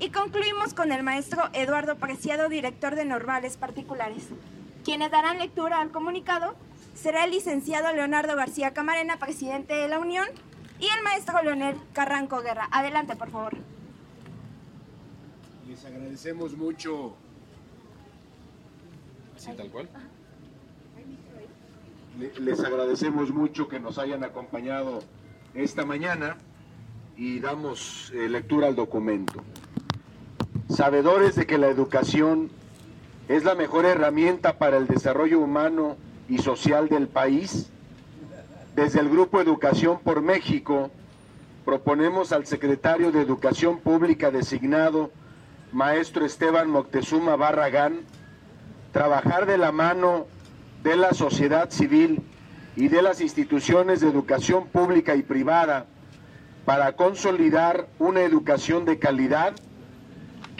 Y concluimos con el maestro Eduardo Preciado, director de Normales Particulares. Quienes darán lectura al comunicado será el licenciado Leonardo García Camarena, presidente de la Unión, y el maestro Leonel Carranco Guerra. Adelante, por favor. Les agradecemos mucho. ¿Sí, tal cual? Les agradecemos mucho que nos hayan acompañado esta mañana y damos eh, lectura al documento. Sabedores de que la educación es la mejor herramienta para el desarrollo humano y social del país, desde el Grupo Educación por México proponemos al secretario de Educación Pública designado, maestro Esteban Moctezuma Barragán, trabajar de la mano de la sociedad civil y de las instituciones de educación pública y privada para consolidar una educación de calidad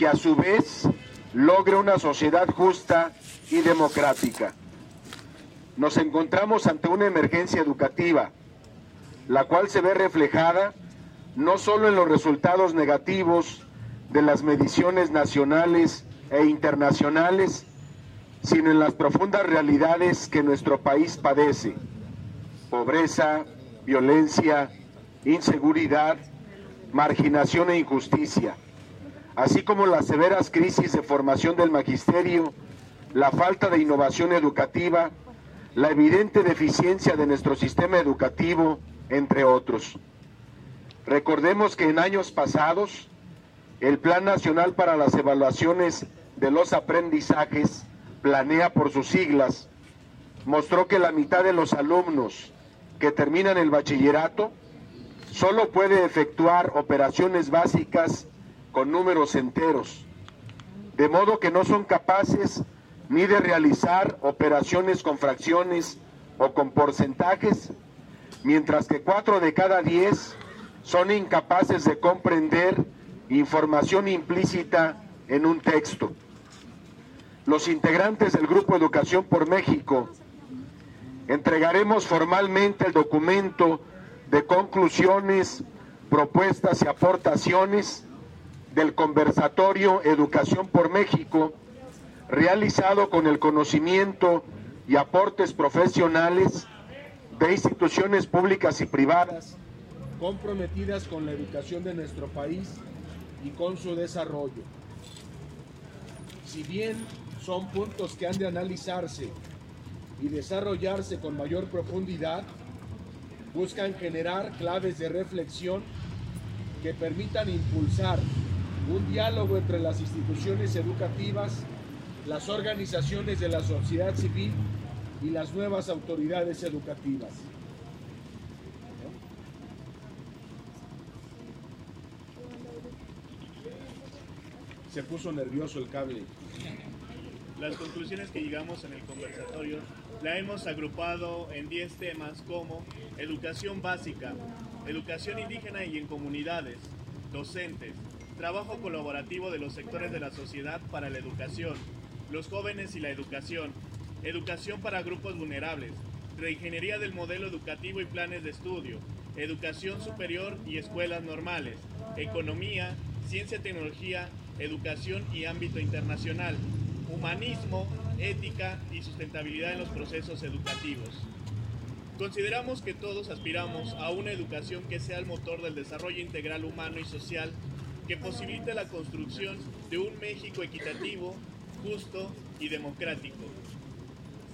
que a su vez logre una sociedad justa y democrática. Nos encontramos ante una emergencia educativa, la cual se ve reflejada no solo en los resultados negativos de las mediciones nacionales e internacionales, sino en las profundas realidades que nuestro país padece. Pobreza, violencia, inseguridad, marginación e injusticia, así como las severas crisis de formación del magisterio, la falta de innovación educativa, la evidente deficiencia de nuestro sistema educativo, entre otros. Recordemos que en años pasados, el Plan Nacional para las Evaluaciones de los Aprendizajes planea por sus siglas, mostró que la mitad de los alumnos que terminan el bachillerato solo puede efectuar operaciones básicas con números enteros, de modo que no son capaces ni de realizar operaciones con fracciones o con porcentajes, mientras que cuatro de cada diez son incapaces de comprender información implícita en un texto. Los integrantes del Grupo Educación por México entregaremos formalmente el documento de conclusiones, propuestas y aportaciones del conversatorio Educación por México, realizado con el conocimiento y aportes profesionales de instituciones públicas y privadas comprometidas con la educación de nuestro país y con su desarrollo. Si bien son puntos que han de analizarse y desarrollarse con mayor profundidad, buscan generar claves de reflexión que permitan impulsar un diálogo entre las instituciones educativas, las organizaciones de la sociedad civil y las nuevas autoridades educativas. Se puso nervioso el cable. Las conclusiones que llegamos en el conversatorio la hemos agrupado en 10 temas como educación básica, educación indígena y en comunidades, docentes, trabajo colaborativo de los sectores de la sociedad para la educación, los jóvenes y la educación, educación para grupos vulnerables, reingeniería del modelo educativo y planes de estudio, educación superior y escuelas normales, economía, ciencia y tecnología, educación y ámbito internacional, humanismo, ética y sustentabilidad en los procesos educativos. Consideramos que todos aspiramos a una educación que sea el motor del desarrollo integral humano y social que posibilite la construcción de un México equitativo, justo y democrático.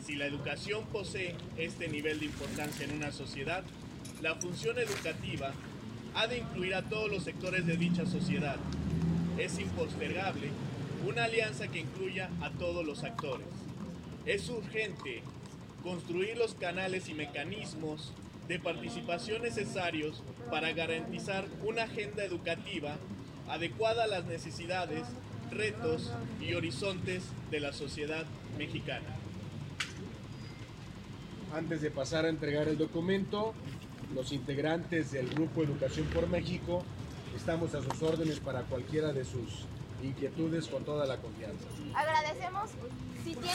Si la educación posee este nivel de importancia en una sociedad, la función educativa ha de incluir a todos los sectores de dicha sociedad. Es impostergable una alianza que incluya a todos los actores. Es urgente construir los canales y mecanismos de participación necesarios para garantizar una agenda educativa adecuada a las necesidades, retos y horizontes de la sociedad mexicana. Antes de pasar a entregar el documento, los integrantes del Grupo Educación por México estamos a sus órdenes para cualquiera de sus inquietudes con toda la confianza. Agradecemos si tiene